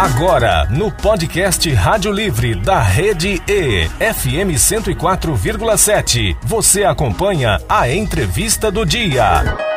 Agora, no podcast Rádio Livre da Rede E, FM 104,7, você acompanha a entrevista do dia.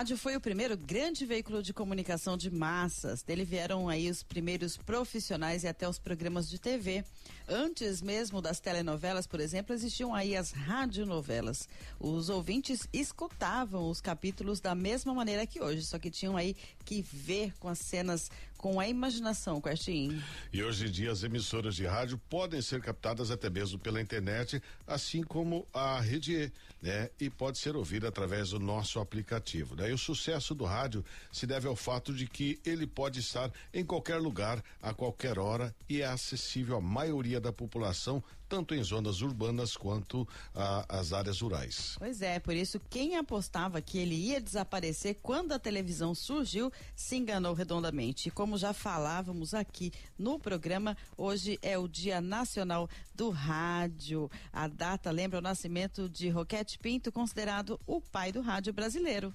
Rádio foi o primeiro grande veículo de comunicação de massas. Dele vieram aí os primeiros profissionais e até os programas de TV. Antes mesmo das telenovelas, por exemplo, existiam aí as radionovelas. Os ouvintes escutavam os capítulos da mesma maneira que hoje, só que tinham aí que ver com as cenas com a imaginação, Quartinho. E hoje em dia as emissoras de rádio podem ser captadas até mesmo pela internet, assim como a rede E, né? E pode ser ouvida através do nosso aplicativo, né? E o sucesso do rádio se deve ao fato de que ele pode estar em qualquer lugar, a qualquer hora e é acessível à maioria da população, tanto em zonas urbanas quanto ah, as áreas rurais. Pois é, por isso quem apostava que ele ia desaparecer quando a televisão surgiu se enganou redondamente. E como já falávamos aqui no programa, hoje é o Dia Nacional do Rádio. A data lembra o nascimento de Roquete Pinto, considerado o pai do rádio brasileiro.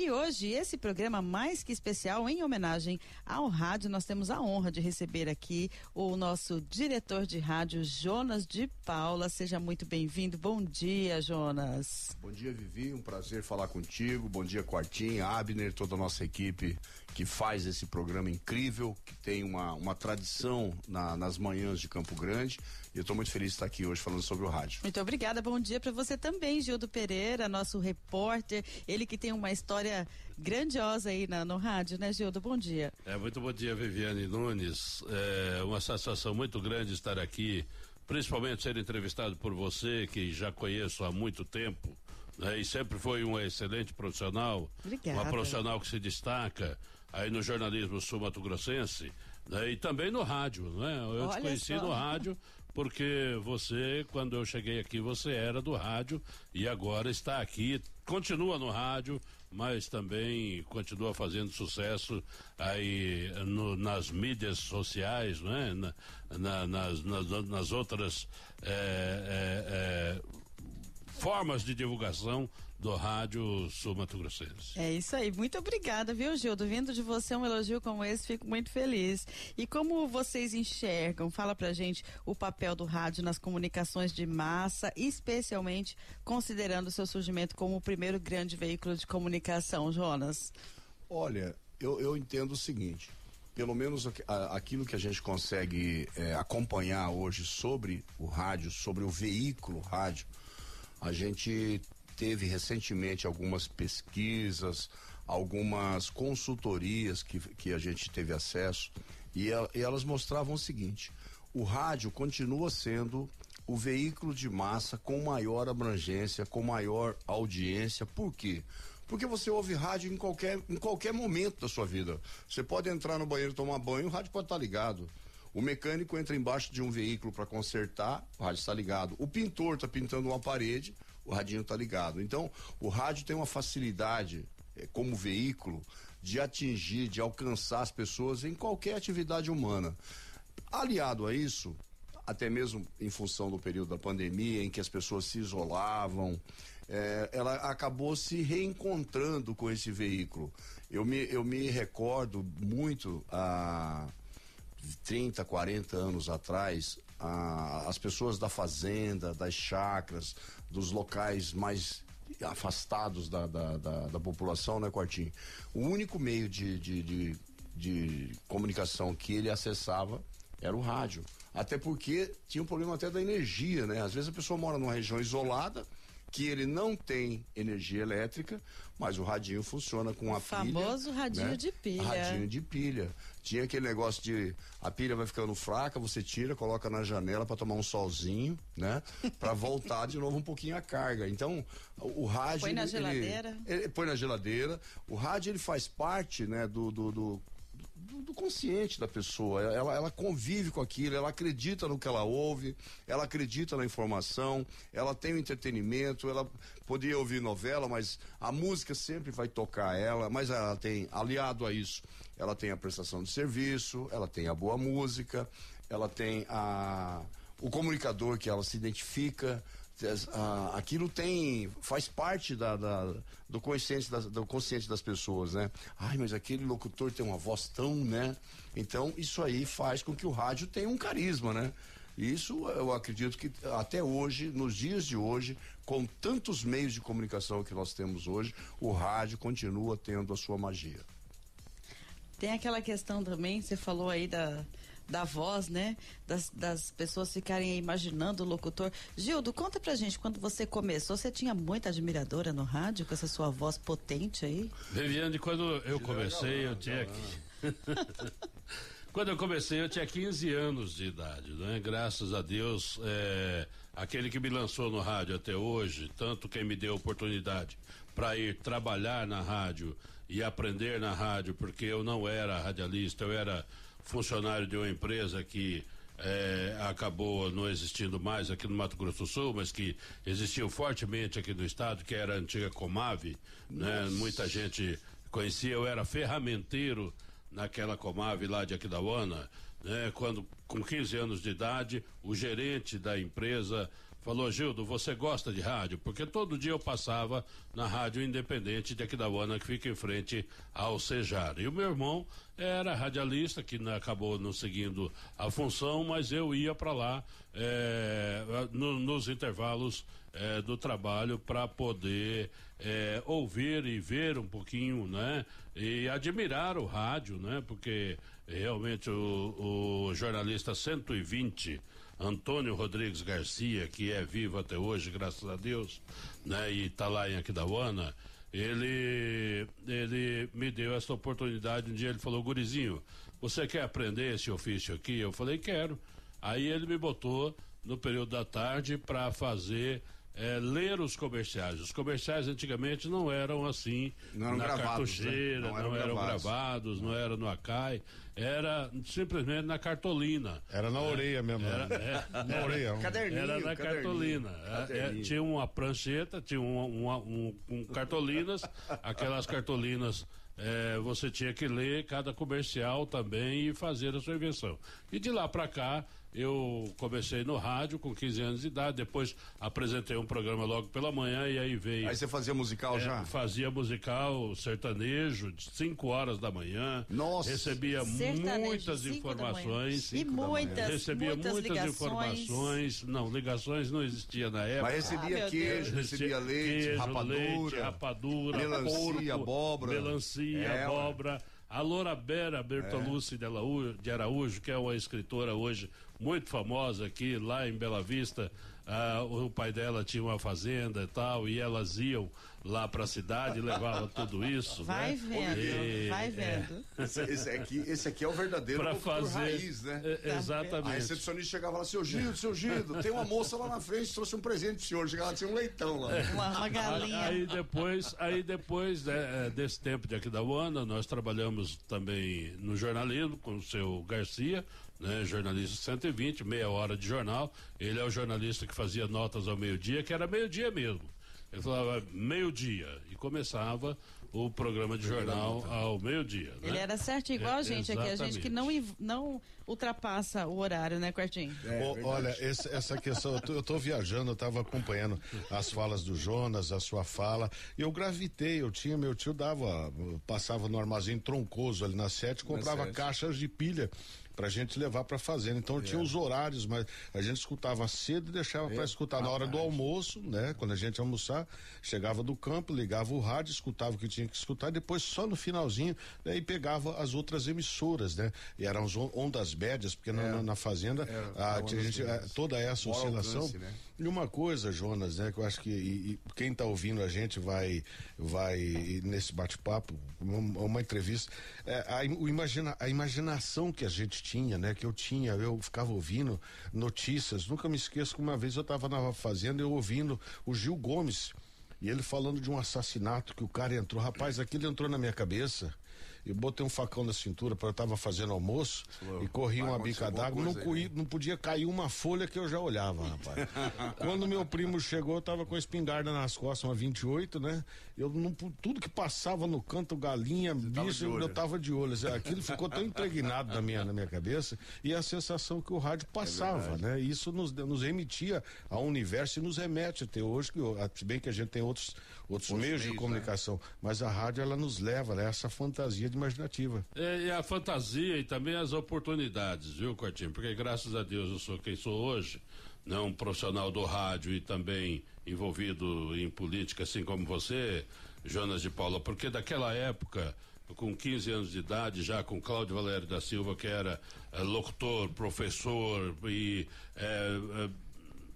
E hoje, esse programa mais que especial, em homenagem ao rádio, nós temos a honra de receber aqui o nosso diretor de rádio, Jonas de Paula. Seja muito bem-vindo. Bom dia, Jonas. Bom dia, Vivi. Um prazer falar contigo. Bom dia, Quartinho, Abner, toda a nossa equipe que faz esse programa incrível, que tem uma, uma tradição na, nas manhãs de Campo Grande. E eu estou muito feliz de estar aqui hoje falando sobre o rádio. Muito obrigada. Bom dia para você também, Gildo Pereira, nosso repórter. Ele que tem uma história grandiosa aí na, no rádio, né, Gildo? Bom dia. É, muito bom dia, Viviane Nunes. É uma satisfação muito grande estar aqui, principalmente ser entrevistado por você, que já conheço há muito tempo. Né, e sempre foi um excelente profissional. Obrigada. Uma profissional que se destaca aí no jornalismo sul-mato-grossense né, e também no rádio, né? Eu Olha te conheci só. no rádio porque você, quando eu cheguei aqui, você era do rádio e agora está aqui, continua no rádio, mas também continua fazendo sucesso aí no- nas mídias sociais, né? Na- na- nas, nas, nas outras é, é, é, formas de divulgação do rádio sul-mato-grossense. É isso aí. Muito obrigada, viu, Gildo? Vindo de você um elogio como esse, fico muito feliz. E como vocês enxergam, fala pra gente o papel do rádio nas comunicações de massa, especialmente considerando o seu surgimento como o primeiro grande veículo de comunicação, Jonas. Olha, eu, eu entendo o seguinte. Pelo menos aquilo que a gente consegue é, acompanhar hoje sobre o rádio, sobre o veículo rádio, a gente teve recentemente algumas pesquisas, algumas consultorias que, que a gente teve acesso e, el- e elas mostravam o seguinte: o rádio continua sendo o veículo de massa com maior abrangência, com maior audiência. Por quê? Porque você ouve rádio em qualquer, em qualquer momento da sua vida. Você pode entrar no banheiro tomar banho, o rádio pode estar ligado. O mecânico entra embaixo de um veículo para consertar, o rádio está ligado. O pintor está pintando uma parede, o radinho está ligado. Então, o rádio tem uma facilidade eh, como veículo de atingir, de alcançar as pessoas em qualquer atividade humana. Aliado a isso, até mesmo em função do período da pandemia, em que as pessoas se isolavam, eh, ela acabou se reencontrando com esse veículo. Eu me, eu me recordo muito há 30, 40 anos atrás, as pessoas da fazenda, das chacras, dos locais mais afastados da, da, da, da população, né, Quartinho? O único meio de, de, de, de comunicação que ele acessava era o rádio. Até porque tinha um problema até da energia, né? Às vezes a pessoa mora numa região isolada, que ele não tem energia elétrica, mas o radinho funciona com a pilha. famoso radinho né? de pilha. Radinho de pilha. Tinha aquele negócio de a pilha vai ficando fraca, você tira, coloca na janela para tomar um solzinho, né? Para voltar de novo um pouquinho a carga. Então, o, o rádio Põe na ele- geladeira. Ele, ele põe na geladeira. O rádio ele faz parte, né, do, do, do do, consciente da pessoa. Ela, ela convive com aquilo, ela acredita no que ela ouve, ela acredita na informação, ela tem o entretenimento, ela podia ouvir novela, mas a música sempre vai tocar ela, mas ela tem, aliado a isso, ela tem a prestação de serviço, ela tem a boa música, ela tem a, o comunicador que ela se identifica, aquilo tem faz parte da, da do consciente das, do consciente das pessoas, né? Ai, mas aquele locutor tem uma voz tão, né? Então isso aí faz com que o rádio tenha um carisma, né? Isso eu acredito que até hoje, nos dias de hoje, com tantos meios de comunicação que nós temos hoje, o rádio continua tendo a sua magia. Tem aquela questão também, você falou aí da, da voz, né? Das, das pessoas ficarem imaginando o locutor. Gildo, conta pra gente, quando você começou, você tinha muita admiradora no rádio com essa sua voz potente aí? Viviane, quando eu comecei, eu tinha. quando eu comecei, eu tinha 15 anos de idade, né? Graças a Deus, é, aquele que me lançou no rádio até hoje, tanto quem me deu oportunidade para ir trabalhar na rádio e aprender na rádio, porque eu não era radialista, eu era funcionário de uma empresa que é, acabou não existindo mais aqui no Mato Grosso do Sul, mas que existiu fortemente aqui no estado, que era a antiga Comave, né? Muita gente conhecia, eu era ferramenteiro naquela Comave lá de Aquidauana, né? Quando com 15 anos de idade, o gerente da empresa falou, Gildo, você gosta de rádio? Porque todo dia eu passava na rádio independente de Aquidauana, que fica em frente ao Cejar. E o meu irmão era radialista, que acabou não seguindo a função, mas eu ia para lá é, no, nos intervalos é, do trabalho para poder é, ouvir e ver um pouquinho, né? E admirar o rádio, né? Porque realmente o, o jornalista 120 Antônio Rodrigues Garcia, que é vivo até hoje, graças a Deus, né? E está lá em Aquidauana, ele, ele me deu essa oportunidade. Um dia ele falou, Gurizinho, você quer aprender esse ofício aqui? Eu falei, quero. Aí ele me botou no período da tarde para fazer é, ler os comerciais. Os comerciais antigamente não eram assim não eram na gravados, cartucheira, né? não, não, eram eram gravados, gravados, não era no Acai, era simplesmente na cartolina. Era na orelha mesmo. Era, né? é, na orelha. Caderninho, era na caderninho, cartolina. É, caderninho. é, tinha uma prancheta, tinha um, um, um, um cartolinas, aquelas cartolinas é, você tinha que ler cada comercial também e fazer a sua invenção. E de lá para cá, eu comecei no rádio com 15 anos de idade, depois apresentei um programa logo pela manhã e aí veio. Aí você fazia musical é, já? Fazia musical sertanejo, de 5 horas da manhã. Nossa. Recebia Sertanejo, muitas informações. E muitas, recebia muitas, muitas, ligações. informações. Não, ligações não existia na época. Mas recebia Ah, queijo, recebia leite, Queijo, rapadura. leite, rapadura, melancia, porco, abóbora. Melancia, É, abóbora. A Loura Bera Bertolucci de, Araújo, de Araújo, que é uma escritora hoje muito famosa aqui, lá em Bela Vista, ah, o pai dela tinha uma fazenda e tal, e elas iam lá para a cidade, levavam tudo isso. Vai né? vendo, E- vai vendo. Esse, esse aqui, esse aqui é o verdadeiro Para locutor fazer. raiz, né? É, A exatamente. recepcionista chegava lá, seu Gildo, seu Gildo, tem uma moça lá na frente, trouxe um presente pro senhor. Chegava lá, tinha um leitão lá. Uma, uma galinha. Aí depois, aí depois né, eh, desse tempo de Aquidauana, nós trabalhamos também no jornalismo com o seu Garcia, né, jornalista 120, meia hora de jornal. Ele é o jornalista que fazia notas ao meio-dia, que era meio-dia mesmo. Ele falava meio-dia e começava o programa de jornal ao meio-dia. Ele né? era certo igual É, a gente aqui, a gente que não, não ultrapassa o horário, né, Quartinho? Ô, olha, esse- essa questão, eu tô, eu tô viajando, eu tava acompanhando as falas do Jonas, a sua fala, e eu gravitei, eu tinha, meu tio dava, passava no armazém troncoso ali na sete, comprava sete. caixas de pilha pra gente levar pra fazenda. Então tinha os horários, mas a gente escutava cedo e deixava pra escutar na hora do almoço, né? Quando a gente almoçar, chegava do campo, ligava o rádio, escutava o que tinha que escutar, depois só no finalzinho, né? E pegava as outras emissoras, né? E eram as on- ondas médias, porque na, na- na fazenda Era, a, ondas a gente, a- toda essa Maior oscilação. alcance, né? E uma coisa, Jonas, né, que eu acho que e- e quem está ouvindo a gente vai, vai nesse bate-papo, uma, uma entrevista, é, a, o imagina, a imaginação que a gente tinha, né, que eu tinha, eu ficava ouvindo notícias, nunca me esqueço que uma vez eu estava na fazenda eu ouvindo o Gil Gomes. E ele falando de um assassinato que o cara entrou. Rapaz, aquilo entrou na minha cabeça. E botei um facão na cintura para eu tava fazendo almoço e corri uma bica d'água, não, né? não podia cair uma folha que eu já olhava, rapaz. Quando meu primo chegou, eu tava com a espingarda nas costas, uma 28, né? Eu não tudo que passava no canto, galinha, Você bicho, tava eu tava de olho. Aquilo ficou tão impregnado na minha, na minha cabeça e a sensação que o rádio é passava, é né? Isso nos, nos remitia ao universo e nos remete até hoje, que, se bem que a gente tem outros, outros, meios, meios, de né? comunicação, né? mas a rádio ela nos leva a né? essa fantasia de imaginativa. É, e a fantasia e também as oportunidades, viu, Cortinho? Porque graças a Deus eu sou quem sou hoje, não né? um profissional do rádio e também envolvido em política, assim como você, Jonas de Paula, porque daquela época com 15 anos de idade, já com Cláudio Valério da Silva, que era é, locutor, professor e é, é,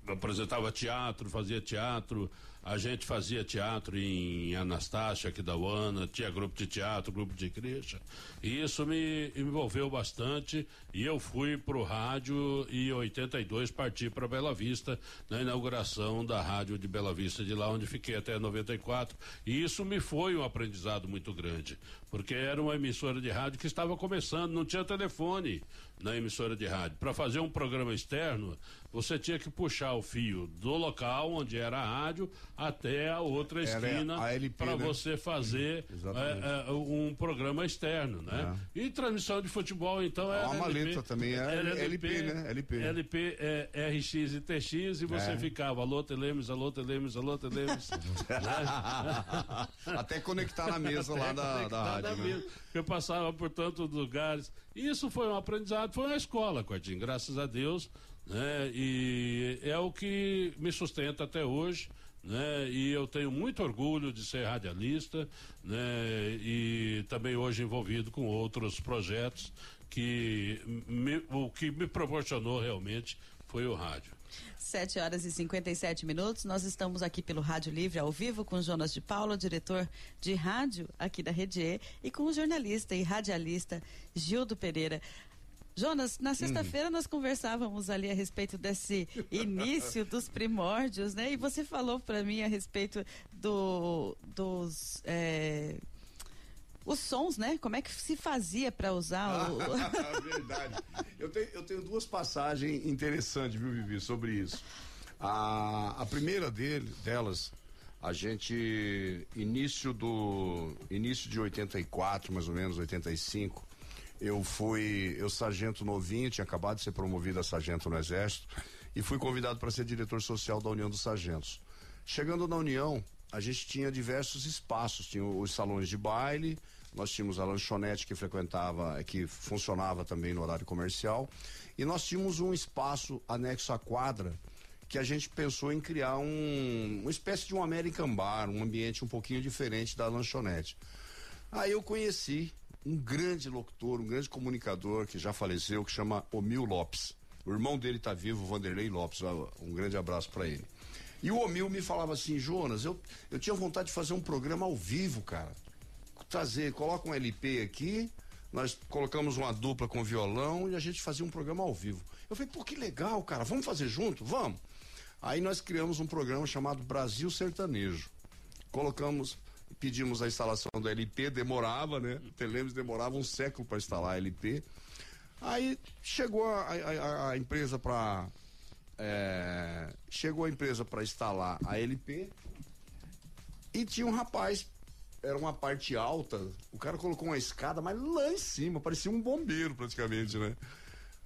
apresentava teatro, fazia teatro, a gente fazia teatro em Anastácia, aqui da UANA, tinha grupo de teatro, grupo de igreja. E isso me envolveu bastante. E eu fui para o rádio e em 82 parti para Bela Vista, na inauguração da rádio de Bela Vista, de lá onde fiquei até 94. E isso me foi um aprendizado muito grande, porque era uma emissora de rádio que estava começando, não tinha telefone na emissora de rádio. Para fazer um programa externo, você tinha que puxar o fio do local onde era a rádio até a outra esquina para né? você fazer é, é, um programa externo, né? É. E transmissão de futebol, então é. Uma maleta também é LP, LP, né? LP. LP é RX e TX e você é. ficava alô Telemes, alô Telemes, alô Telemes. né? Até conectar na mesa lá da, da rádio. Né? Eu passava por tantos lugares. Isso foi um aprendizado, foi uma escola, Cordinho, graças a Deus né? E é o que me sustenta até hoje, né? E eu tenho muito orgulho de ser radialista, né? E também hoje envolvido com outros projetos que me, o que me proporcionou realmente foi o rádio. 7 horas e 57 minutos. Nós estamos aqui pelo Rádio Livre ao vivo com Jonas de Paula, diretor de rádio aqui da Rede E, e com o jornalista e radialista Gildo Pereira. Jonas, na sexta-feira hum. nós conversávamos ali a respeito desse início dos primórdios, né? E você falou para mim a respeito do, dos é, os sons, né? Como é que se fazia para usar o... Verdade. Eu tenho, eu tenho duas passagens interessantes, viu, Vivi, sobre isso. A, a primeira dele, delas, a gente início do início de 84, mais ou menos 85, eu fui, eu sargento novinho, tinha acabado de ser promovido a sargento no Exército e fui convidado para ser diretor social da União dos Sargentos. Chegando na União, a gente tinha diversos espaços, tinha os salões de baile, nós tínhamos a lanchonete que frequentava, que funcionava também no horário comercial, e nós tínhamos um espaço anexo à quadra que a gente pensou em criar um, uma espécie de um American Bar, um ambiente um pouquinho diferente da lanchonete. Aí eu conheci um grande locutor, um grande comunicador que já faleceu, que chama Omil Lopes. O irmão dele está vivo, Vanderlei Lopes. Um grande abraço para ele. E o Omil me falava assim, Jonas, eu, eu tinha vontade de fazer um programa ao vivo, cara. Trazer, coloca um LP aqui, nós colocamos uma dupla com violão e a gente fazia um programa ao vivo. Eu falei, pô, que legal, cara, vamos fazer junto? Vamos. Aí nós criamos um programa chamado Brasil Sertanejo. Colocamos pedimos a instalação do LP, demorava, né? Telemes demorava um século para instalar LP. Aí chegou a, a, a empresa para é, chegou a empresa para instalar a LP e tinha um rapaz, era uma parte alta, o cara colocou uma escada, mas lá em cima, parecia um bombeiro praticamente, né?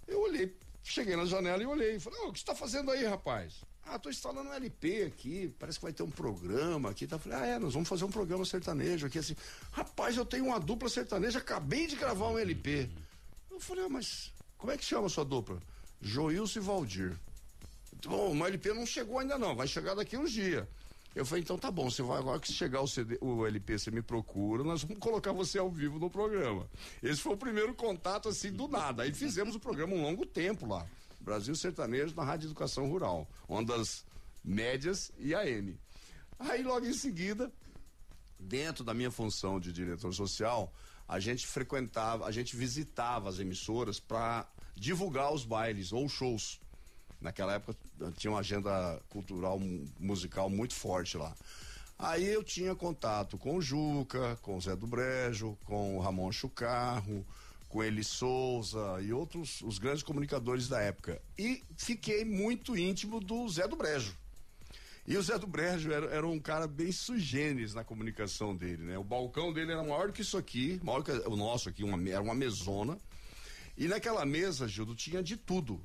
Eu olhei, cheguei na janela e olhei, falei, oh, o que você está fazendo aí, rapaz? Ah, tô instalando um LP aqui, parece que vai ter um programa aqui. Tá? Falei, ah, é, nós vamos fazer um programa sertanejo aqui, assim. Rapaz, eu tenho uma dupla sertaneja, acabei de gravar um LP. Eu falei, ah, mas como é que chama a sua dupla? Joilson e Valdir. Bom, o LP não chegou ainda não, vai chegar daqui uns dias. Eu falei, então tá bom, você vai agora que chegar o, CD, o LP, você me procura, nós vamos colocar você ao vivo no programa. Esse foi o primeiro contato assim do nada. Aí fizemos o programa um longo tempo lá. Brasil Sertanejo na Rádio Educação Rural, ondas médias e AM. Aí logo em seguida, dentro da minha função de diretor social, a gente frequentava, a gente visitava as emissoras para divulgar os bailes ou shows. Naquela época tinha uma agenda cultural musical muito forte lá. Aí eu tinha contato com o Juca, com o Zé do Brejo, com o Ramon Chucarro, com Eli Souza e outros os grandes comunicadores da época. E fiquei muito íntimo do Zé do Brejo. E o Zé do Brejo era, era um cara bem sugêneres na comunicação dele, né? O balcão dele era maior que isso aqui, maior que o nosso aqui, uma, era uma mesona. E naquela mesa, Gildo, tinha de tudo: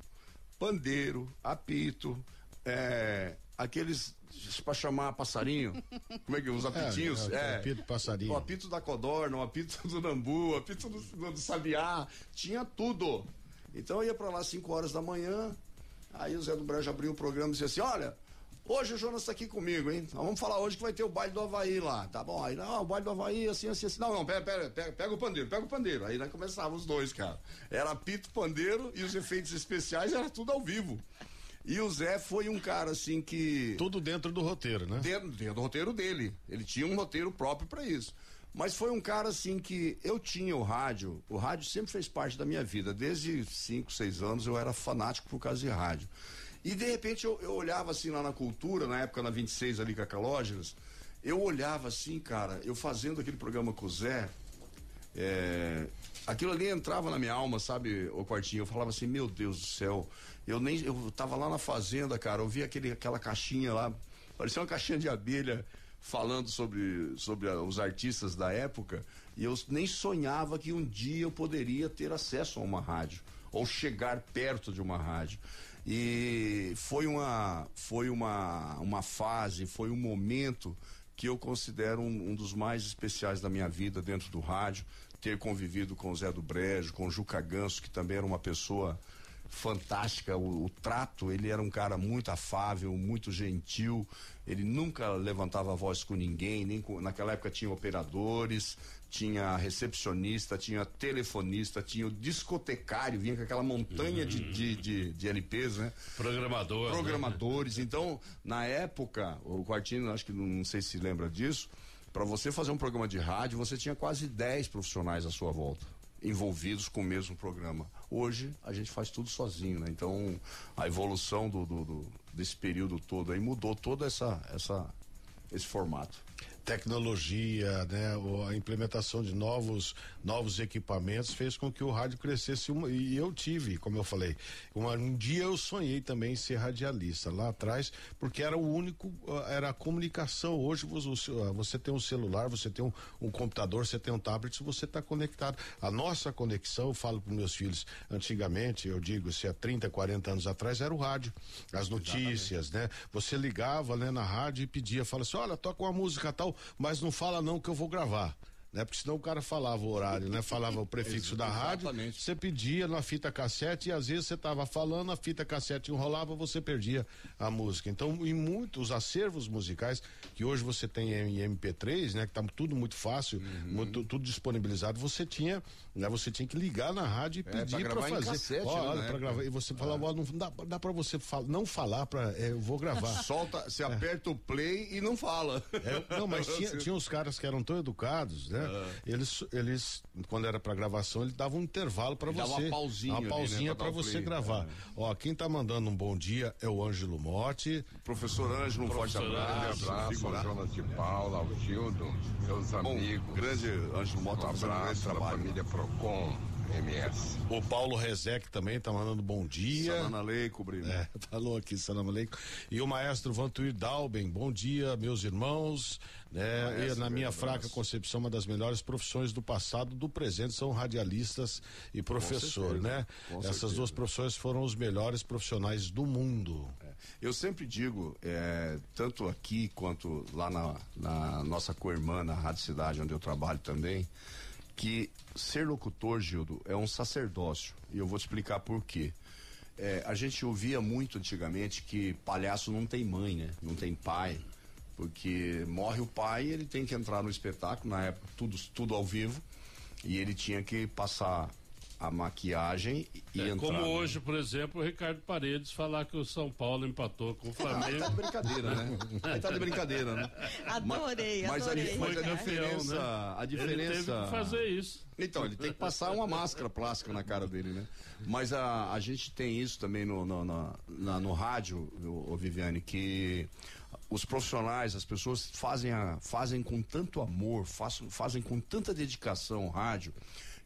pandeiro, apito, é, aqueles para chamar passarinho, como é que os apitinhos? É, é, é, apito passarinho. O apito da codorna, o apito do nambu, o apito do, do, sabiá, tinha tudo. Então eu ia para lá 5 horas da manhã, aí o Zé do Brejo abriu o programa e disse assim: olha. Hoje o Jonas está aqui comigo, hein? Nós vamos falar hoje que vai ter o baile do Havaí lá, tá bom? Aí, não, o baile do Havaí, assim, assim, assim. Não, não, pera, pera, pega, pega o pandeiro, pega o pandeiro. Aí nós começavam os dois, cara. Era apito, pandeiro e os efeitos especiais era tudo ao vivo. E o Zé foi um cara assim que. Tudo dentro do roteiro, né? Dentro, dentro do roteiro dele. Ele tinha um roteiro próprio para isso. Mas foi um cara assim que eu tinha o rádio, o rádio sempre fez parte da minha vida. Desde 5, 6 anos eu era fanático por causa de rádio. E de repente eu, eu olhava assim lá na cultura, na época na 26 ali com a Calógeras, eu olhava assim, cara, eu fazendo aquele programa com o Zé, é, aquilo ali entrava na minha alma, sabe, o quartinho. Eu falava assim, meu Deus do céu. Eu nem. Eu tava lá na fazenda, cara, eu vi aquele, aquela caixinha lá, parecia uma caixinha de abelha falando sobre, sobre os artistas da época, e eu nem sonhava que um dia eu poderia ter acesso a uma rádio, ou chegar perto de uma rádio. E foi uma, foi uma, uma fase, foi um momento que eu considero um, um, dos mais especiais da minha vida dentro do rádio ter convivido com o Zé do Brejo, com o Juca Ganso, que também era uma pessoa fantástica, o, o, trato, ele era um cara muito afável, muito gentil, ele nunca levantava a voz com ninguém, nem com, naquela época tinha operadores, tinha recepcionista, tinha telefonista, tinha o discotecário, vinha com aquela montanha de, de, de, de, LPs, né? Programador. Né? Programadores. Né? Então, na época, o Quartino, acho que não, sei se lembra disso, para você fazer um programa de rádio, você tinha quase 10 profissionais à sua volta, envolvidos com o mesmo programa. Hoje, a gente faz tudo sozinho, né? Então, a evolução do, do, do desse período todo aí mudou todo essa, essa, esse formato tecnologia, né, a implementação de novos novos equipamentos fez com que o rádio crescesse uma, e eu tive, como eu falei, uma, um dia eu sonhei também em ser radialista lá atrás, porque era o único, ah, era a comunicação. Hoje você, ah, você tem um celular, você tem um, um computador, você tem um tablet, você está conectado. A nossa conexão, eu falo para meus filhos, antigamente, eu digo, se há 30, 40 anos atrás, era o rádio, as notícias, Exatamente. né? Você ligava, né, na rádio e pedia, fala assim, olha, toca uma música tal, mas não fala não que eu vou gravar né? Porque senão o cara falava o horário, né? Falava o prefixo da rádio, você pedia na fita cassete e às vezes você tava falando, a fita cassete enrolava, você perdia a música. Então, em muitos acervos musicais que hoje você tem em MP3, né? Que tá tudo muito fácil, uhum. muito, tudo disponibilizado, você tinha, né? Você tinha que ligar na rádio e pedir é, para fazer. Cassete, ó, né, olha, para gravar. E você falava, ó, não dá, dá para você fal, não falar para é, eu vou gravar. Solta, você aperta o play e não fala. É, não, mas tinha, tinha uns caras que eram tão educados, né? É. Eles, eles, quando era para gravação, ele dava um intervalo para você. Dava uma pausinha. Uma pausinha né, para você play, gravar. É. Ó, quem tá mandando um bom dia é o Ângelo Motti. Professor Ângelo, um forte abraço. Um abraço, Jonas de Paula, ao Gildo, meus amigos. Grande Ângelo Motti, um abraço para a família Procon. MS. O Paulo Rezec também tá mandando bom dia. Sanana Leico, Brino. É, falou aqui, Sanana Leico. E o maestro Vantuir Dalben, bom dia, meus irmãos. E na minha fraca concepção, uma das melhores profissões do passado, do presente, são radialistas e professor, né? Essas certeza. duas profissões foram os melhores profissionais do mundo. É. Eu sempre digo, é, tanto aqui quanto lá na, na nossa co-irmã, na Rádio Cidade, onde eu trabalho também, que ser locutor, Gildo, é um sacerdócio. E eu vou te explicar por quê. É, a gente ouvia muito antigamente que palhaço não tem mãe, né? Não tem pai. Porque morre o pai, ele tem que entrar no espetáculo, na época tudo, tudo ao vivo, e ele tinha que passar a maquiagem e é, entrar. Como hoje, por exemplo, o Ricardo Paredes falar que o São Paulo empatou com o Flamengo. tá de brincadeira, né? Aí tá de brincadeira, né? Adorei, mas, adorei. Mas a, mas a diferença, né? a diferença... Ele teve que fazer isso. Então, ele tem que passar uma máscara plástica na cara dele, né? Mas a, a gente tem isso também no, no, no, na, no rádio, o, o Viviane, que os profissionais, as pessoas fazem, a, fazem com tanto amor, fazem, fazem com tanta dedicação o rádio,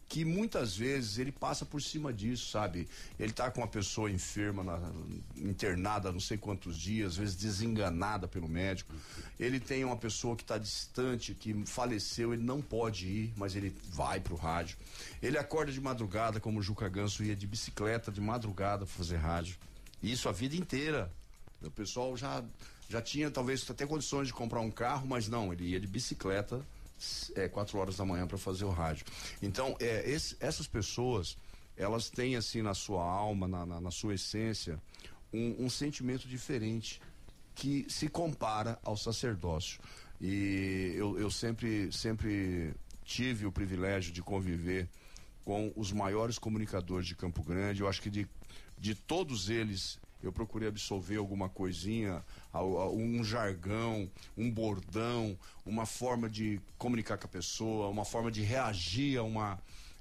que muitas vezes ele passa por cima disso, sabe? Ele tá com uma pessoa enferma, na, internada não sei quantos dias, às vezes desenganada pelo médico. Ele tem uma pessoa que está distante, que faleceu, ele não pode ir, mas ele vai pro rádio. Ele acorda de madrugada, como o Juca Ganso ia de bicicleta de madrugada para fazer rádio. Isso a vida inteira. O pessoal já já tinha talvez até condições de comprar um carro, mas não, ele ia de bicicleta é, quatro horas da manhã para fazer o rádio. Então, é, esse, essas pessoas, elas têm assim na sua alma, na, na, na sua essência, um, um, sentimento diferente que se compara ao sacerdócio. E eu, eu sempre, sempre tive o privilégio de conviver com os maiores comunicadores de Campo Grande. Eu acho que de, de todos eles eu procurei absorver alguma coisinha, um jargão, um bordão, uma forma de comunicar com a pessoa, uma forma de reagir a uma.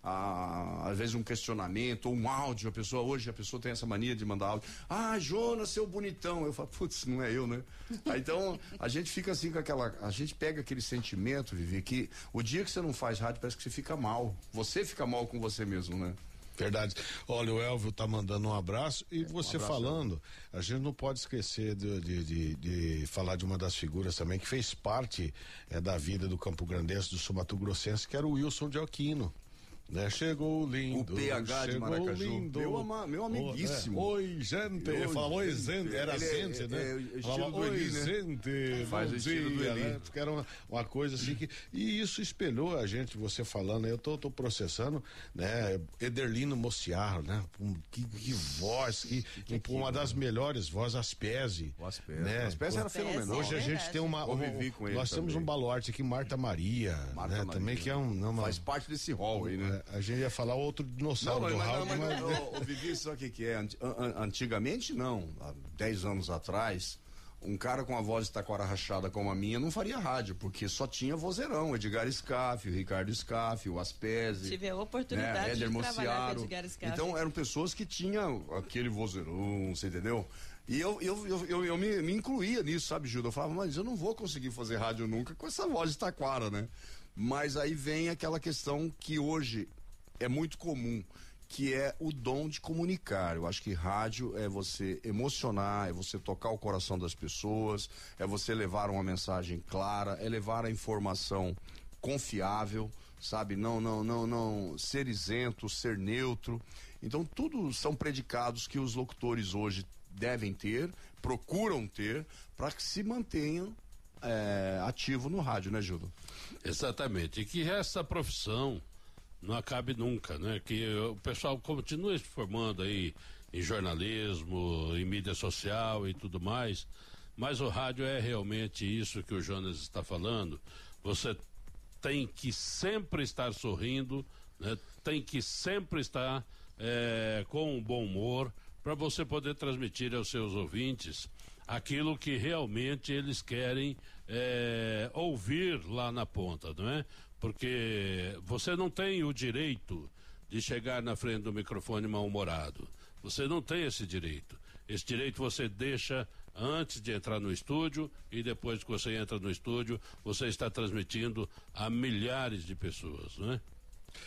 A, às vezes um questionamento, ou um áudio, a pessoa, hoje a pessoa tem essa mania de mandar áudio, ah, Jonas, seu bonitão, eu falo, putz, não é eu, né? Aí, então, a gente fica assim com aquela, a gente pega aquele sentimento, Vivi, que o dia que você não faz rádio parece que você fica mal, você fica mal com você mesmo, né? Verdade. Olha, o Elvio tá mandando um abraço e é, você um abraço, falando, a gente não pode esquecer de, de, de, de, falar de uma das figuras também que fez parte é, da vida do Campo Grandense, do Sul Mato Grossense, que era o Wilson de Aquino. Né? Chegou lindo. O PH de Maracaju. Lindo. Meu, ama, meu amiguíssimo. Oh, é. Oi, gente. Oi, falava oi, gente. Era gente, é, né? É, falava, oi, Eli, né? gente. Faz o estilo dia, do Eli. Né? Porque era uma, uma, coisa assim que. E isso espelhou a gente, você falando. Eu tô, tô processando, né? Ederlino Mociarro, né? Que, que voz, que, que, que uma das melhores vozes, Aspese. O Aspese. Né? Aspese era fenomenal. Hoje a gente tem uma. Um, com ele nós também. temos um baluarte aqui, Marta Maria. Marta né? Maria. Também que é um. Uma, Faz parte desse rol aí, né? A gente ia falar outro dinossauro não, mas, do Raul, mas, mas, mas... O, Vivi, sabe o que, que é? Antigamente não, há 10 anos atrás, um cara com a voz de taquara rachada como a minha não faria rádio, porque só tinha vozeirão, Edgar Scaff, o Ricardo Scaff, o Aspese. Tive a oportunidade né, Éder de Mociaro. trabalhar com Edgar Scaff. Então eram pessoas que tinham aquele vozeirão, você entendeu? E eu, eu, eu, eu, eu me, me, incluía nisso, sabe, Gilda? Eu falava, mas eu não vou conseguir fazer rádio nunca com essa voz de taquara, né? Mas aí vem aquela questão que hoje é muito comum, que é o dom de comunicar. Eu acho que rádio é você emocionar, é você tocar o coração das pessoas, é você levar uma mensagem clara, é levar a informação confiável, sabe? Não, não, não, não ser isento, ser neutro. Então, tudo são predicados que os locutores hoje devem ter, procuram ter, para que se mantenham é, ativo no rádio, né, Gildo? Exatamente. E que essa profissão não acabe nunca, né? Que o pessoal continue se formando aí em jornalismo, em mídia social e tudo mais, mas o rádio é realmente isso que o Jonas está falando. Você tem que sempre estar sorrindo, né? tem que sempre estar é, com um bom humor para você poder transmitir aos seus ouvintes aquilo que realmente eles querem é, ouvir lá na ponta, não é? porque você não tem o direito de chegar na frente do microfone mal-humorado. Você não tem esse direito. Esse direito você deixa antes de entrar no estúdio e depois que você entra no estúdio, você está transmitindo a milhares de pessoas, não é?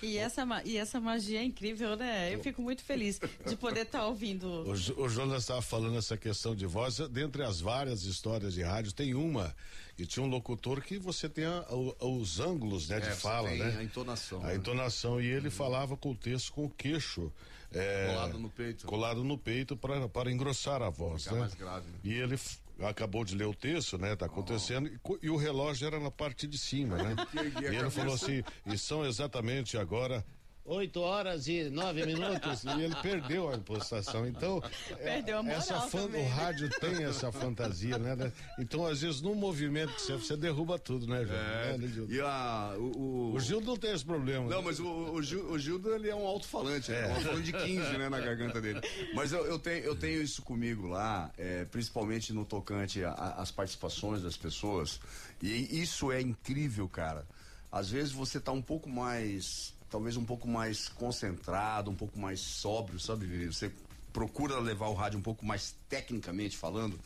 E essa, e essa magia é incrível, né? Eu fico muito feliz de poder estar tá ouvindo. O, o Jonas estava falando essa questão de voz. Dentre as várias histórias de rádio, tem uma que tinha um locutor que você tem a, a, os ângulos né, de é, fala, né? A entonação. A né? entonação. E ele uhum. falava com o texto com o queixo. É, colado no peito. Colado no peito para engrossar a voz. Ficar né? mais grave. Né? E ele acabou de ler o texto, né? Tá acontecendo oh. e, e, o relógio era na parte de cima, né? e ele falou assim, e são exatamente agora 8 horas e 9 minutos. e ele perdeu a impostação. Então, perdeu a moral essa fan, o rádio tem essa fantasia, né? Então, às vezes, no movimento que você, você derruba tudo, né, Gildo? É, né, Gildo? E a, o, o, o Gildo não tem esse problema. Não, né? mas o, o, Gil, o Gildo, ele é um alto-falante, é. um alto-falante de 15, né, na garganta dele. Mas eu, eu, tenho, eu tenho isso comigo lá, é, principalmente no tocante às participações das pessoas. E isso é incrível, cara. Às vezes você tá um pouco mais talvez um pouco mais concentrado, um pouco mais sóbrio, sabe? Você procura levar o rádio um pouco mais tecnicamente falando.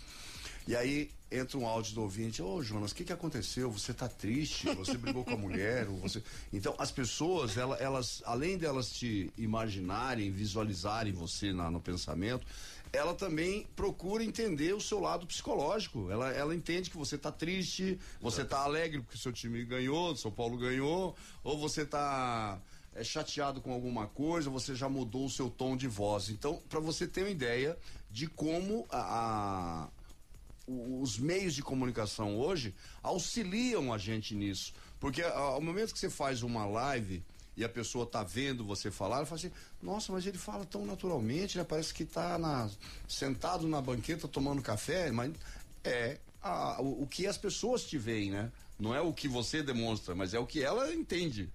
E aí entra um áudio do ouvinte, ô Jonas, o que que aconteceu? Você tá triste? Você brigou com a mulher? Você... Então as pessoas, ela- elas, além delas te imaginarem, visualizarem você na- no pensamento, ela também procura entender o seu lado psicológico. Ela, ela entende que você tá triste, você tá alegre porque seu time ganhou, São Paulo ganhou, ou você tá é, chateado com alguma coisa, você já mudou o seu tom de voz. Então, para você ter uma ideia de como a- a os meios de comunicação hoje auxiliam a gente nisso. Porque ao momento que você faz uma live e a pessoa tá vendo você falar, ela fala assim, nossa, mas ele fala tão naturalmente, né? Parece que tá na, sentado na banqueta tomando café, mas é a- o, o que as pessoas te veem, né? Não é o que você demonstra, mas é o que ela entende.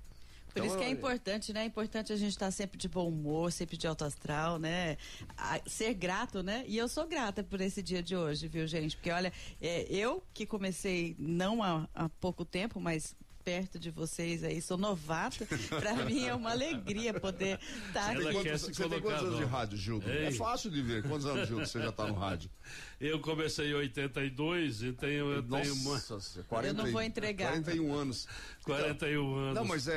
Por Então, isso que é importante, né? É importante a gente estar sempre de bom humor, sempre de alto astral, né? A- ser grato, né? E eu sou grata por esse dia de hoje, viu, gente? Porque, olha, é, eu que comecei não há, há pouco tempo, mas perto de vocês aí, sou novata. Pra mim é uma alegria poder estar Ela aqui. quer Você se tem colocar, quantos anos de não. rádio, Gildo? Ei. É fácil de ver. Quantos anos, Gildo, você já tá no rádio? Eu comecei em 82 e tenho, eu tenho uma, Nossa, senhora, 40 Eu não vou entregar. 41 anos. 41 anos. Não, mas é-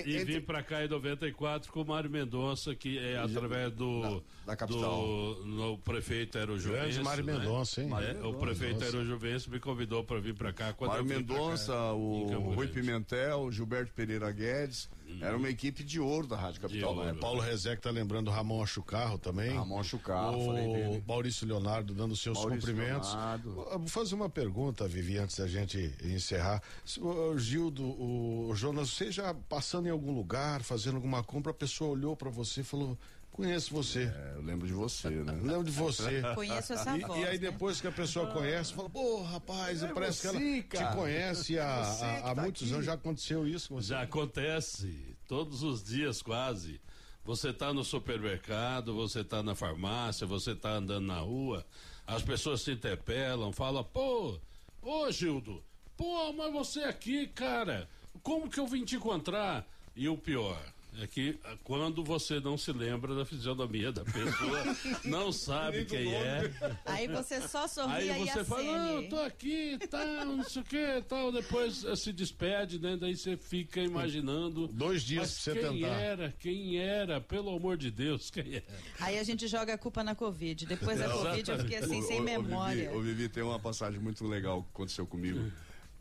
é- E entre- vim pra cá em 94 com o Mário Mendonça, que é através do. Da- da capital. Do, no prefeito Aero Juvencio. Grande Mário né? Mendonça, hein? É, o prefeito Aero Juvencio me convidou para vir para cá. Quando Mário Mendonça, cá, o Rui. Pimentel, Gilberto Pereira Guedes. Era uma equipe de ouro da Rádio Capital época. Paulo Rezec tá lembrando o Ramon Achucarro também. Ramon Achucarro, falei o dele. Maurício Leonardo dando seus Maurício cumprimentos. Leonardo. Fazer uma pergunta, Vivi, antes da gente encerrar. O Gildo, o Jonas, você já passando em algum lugar, fazendo alguma compra, a pessoa olhou pra você e falou: Conheço você. É, eu lembro de você, né? Lembro de você. Conheço essa E, voz. e aí né? depois que a pessoa conhece, fala, pô, rapaz, parece você, que ela cara. te conhece há, É há- há tá muitos aqui. anos, já aconteceu isso com você. Já acontece todos os dias quase. Você está no supermercado, você está na farmácia, você está andando na rua, as pessoas te interpelam, falam, pô, ô Gildo, pô, mas você aqui, cara, como que eu vim te encontrar? E o pior é que ah, quando você não se lembra da fisionomia da pessoa, não sabe quem é. Aí você só sorri Aí aí você fala, não, eu tô aqui, tal, não sei o que, tal. Depois eh, se despede, né? Daí você fica imaginando. Dois dias pra você quem tentar. era? Quem era? Pelo amor de Deus, quem era? Aí a gente joga a culpa na Covid. Depois da Covid eu fiquei assim, Ô, sem ô, memória. Vivi, ô, Vivi, tem uma passagem muito legal que aconteceu comigo.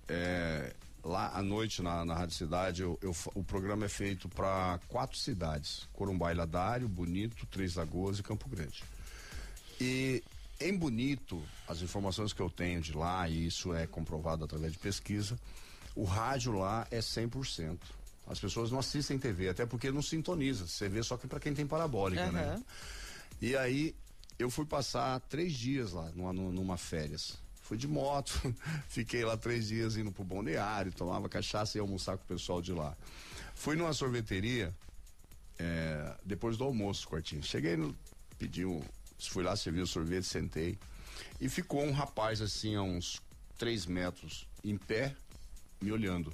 É, lá à noite na, na Rádio Cidade, eu- eu o programa é feito para quatro cidades: Corumbá e Ladário, Bonito, Três Lagoas e Campo Grande. E em Bonito, as informações que eu tenho de lá, e isso é comprovado através de pesquisa, o rádio lá é 100%. As pessoas não assistem TV, até porque não sintoniza. Você vê só que para quem tem parabólica, né? Aham. E aí eu fui passar três dias lá, numa, numa férias. Fui de moto, fiquei lá três dias indo pro balneário, tomava cachaça e almoçar com o pessoal de lá. Fui numa sorveteria é, depois do almoço, Quartinho. Cheguei no. Pedi um. Fui lá, servi o sorvete, sentei. E ficou um rapaz assim, a uns três metros, em pé, me olhando.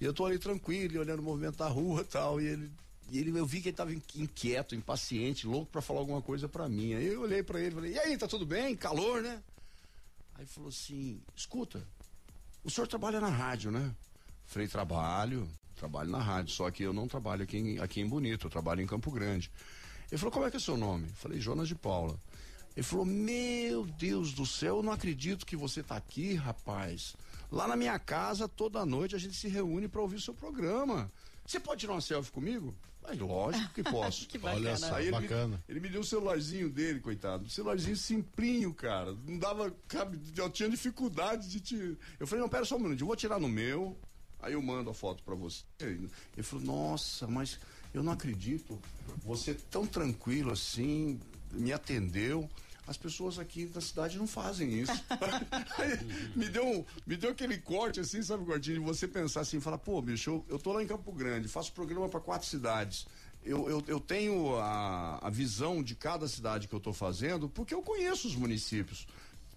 E eu tô ali tranquilo, olhando o movimento da rua tal, e ele. E ele, eu vi que ele tava inqui- inquieto, impaciente, louco pra falar alguma coisa pra mim. Aí eu olhei pra ele e falei, e aí, tá tudo bem? Calor, né? Aí falou assim, escuta, o senhor trabalha na rádio, né? Falei, trabalho, trabalho na rádio, só que eu não trabalho aqui em, aqui em Bonito, eu trabalho em Campo Grande. Ele falou, como é que é seu nome? Falei, Jonas de Paula. Ele falou, meu Deus do céu, eu não acredito que você tá aqui, rapaz. Lá na minha casa, toda noite, a gente se reúne para ouvir o seu programa. Você pode tirar uma selfie comigo? Aí, lógico que posso. Que bacana. Olha só, Aí ele me- bacana. ele me deu o celularzinho dele, coitado. Um celularzinho simplinho, cara. Não dava. cabe- Eu tinha dificuldade de te. Eu falei, não, pera só um minuto, eu vou tirar no meu. Aí eu mando a foto pra você. Ele falou, nossa, mas eu não acredito. Você tão tranquilo assim, me atendeu. As pessoas aqui da cidade não fazem isso. Me, deu, um- me deu aquele corte assim, sabe, Gordinho? De você pensar assim, falar, pô, bicho, eu, eu tô lá em Campo Grande, faço programa para quatro cidades. Eu, eu, eu tenho a, a visão de cada cidade que eu tô fazendo, porque eu conheço os municípios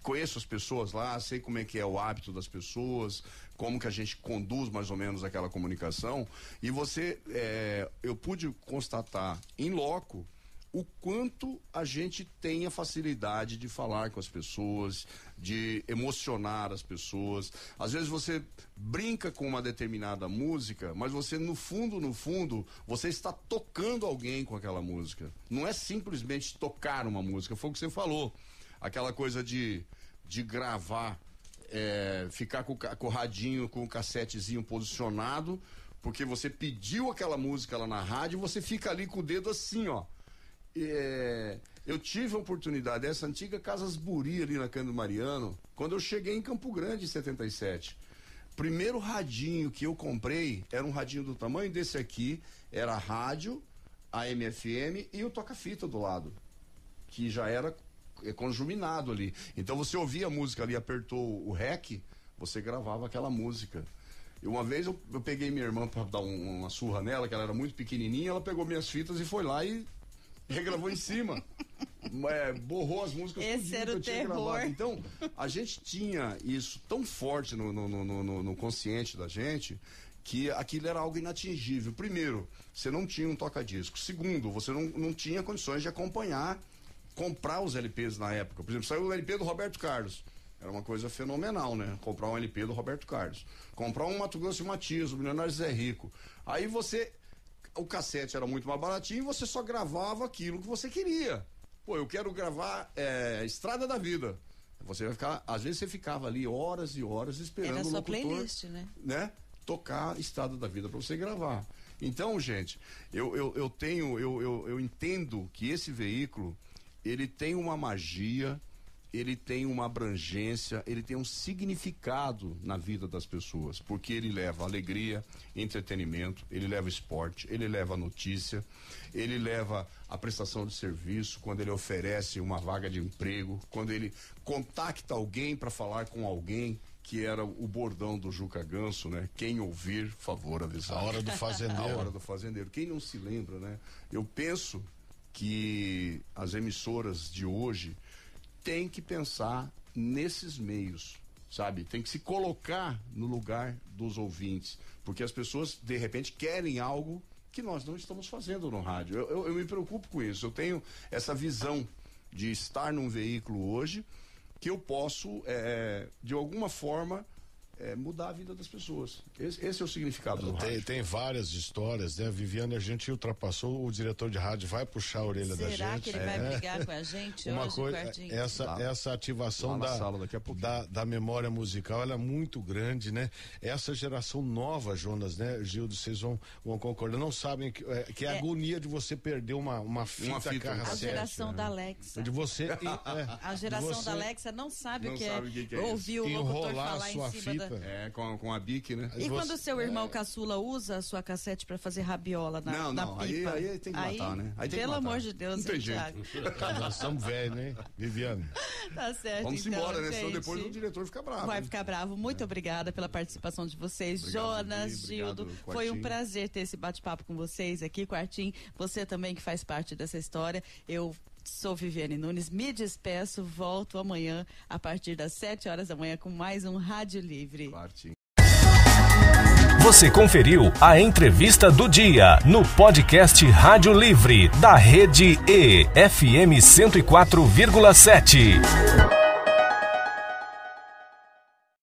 conheço as pessoas lá, sei como é que é o hábito das pessoas, como que a gente conduz mais ou menos aquela comunicação. E você, é, eu pude constatar em loco o quanto a gente tem a facilidade de falar com as pessoas, de emocionar as pessoas. Às vezes você brinca com uma determinada música, mas você no fundo, no fundo, você está tocando alguém com aquela música. Não é simplesmente tocar uma música, foi o que você falou. Aquela coisa de, de gravar, é, ficar com, com o radinho, com o cassetezinho posicionado, porque você pediu aquela música lá na rádio e você fica ali com o dedo assim, ó é, eu tive a oportunidade, essa antiga Casas Buri ali na Cândido Mariano, quando eu cheguei em Campo Grande em 77. Primeiro radinho que eu comprei era um radinho do tamanho desse aqui, era rádio, a MFM e o toca-fita do lado, que já era é, conjuminado ali. Então você ouvia a música ali, apertou o REC, você gravava aquela música. E uma vez eu, eu peguei minha irmã para dar um, uma surra nela, que ela era muito pequenininha, ela pegou minhas fitas e foi lá e regravou em cima. É, borrou as músicas Esse era o terror. Então, a gente tinha isso tão forte no, no, no, no, consciente da gente que aquilo era algo inatingível. Primeiro, você não tinha um toca-disco. Segundo, você não, não tinha condições de acompanhar, comprar os LPs na época. Por exemplo, saiu o LP do Roberto Carlos. Era uma coisa fenomenal, né? Comprar um LP do Roberto Carlos. Comprar um Mato Grosso e Matias, o Milionário Zé Rico. Aí você o cassete era muito mais baratinho e você só gravava aquilo que você queria. Pô, eu quero gravar é, Estrada da Vida. Você vai ficar, às vezes você ficava ali horas e horas esperando era o locutor, playlist, né? né? Tocar Estrada da Vida para você gravar. Então, gente, eu, eu, eu tenho, eu, eu, eu entendo que esse veículo ele tem uma magia ele tem uma abrangência, ele tem um significado na vida das pessoas, porque ele leva alegria, entretenimento, ele leva esporte, ele leva notícia, ele leva a prestação de serviço, quando ele oferece uma vaga de emprego, quando ele contacta alguém para falar com alguém, que era o bordão do Juca Ganso, né? Quem ouvir, favor avisar. A hora do fazendeiro. A hora do fazendeiro. Quem não se lembra, né? Eu penso que as emissoras de hoje tem que pensar nesses meios, sabe? Tem que se colocar no lugar dos ouvintes, porque as pessoas de repente querem algo que nós não estamos fazendo no rádio. Eu, eu, eu me preocupo com isso. Eu tenho essa visão de estar num veículo hoje que eu posso, é, de alguma forma, é, mudar a vida das pessoas. Esse, esse é o significado do tem, rádio. Tem várias histórias, né? Viviane, a gente ultrapassou, o diretor de rádio vai puxar a orelha Será da gente. Será que ele é. vai brigar com a gente Uma hoje, coisa, essa, lá, essa ativação da, da, da, memória musical, ela é muito grande, né? Essa geração nova, Jonas, né? Gildo, vocês vão, vão concordar, não sabem que é, que é a é. agonia de você perder uma, uma fita, uma fita A geração né? da Alexa. De você... E, é, a geração você, da Alexa não sabe não o que, é, que, que é ouvir o locutor falar em cima fita. da... É, com, com a bique, né? E quando o seu irmão é... caçula usa a sua cassete para fazer rabiola na, não, na não, pipa? Aí, aí tem que matar, né? Aí pelo amor de Deus, não tem jeito. Nós estamos velhos, né, Viviane? Tá certo. Vamos então, embora, né? Senão depois o diretor fica bravo. Vai ficar bravo. Muito é. obrigada pela participação de vocês. Obrigado, Jonas, Gildo. Foi um prazer ter esse bate-papo com vocês aqui, Quartim. Você também que faz parte dessa história. Eu Sou Viviane Nunes, me despeço, volto amanhã a partir das 7 horas da manhã com mais um Rádio Livre. Quartinho. Você conferiu a entrevista do dia no podcast Rádio Livre da Rede E FM 104,7.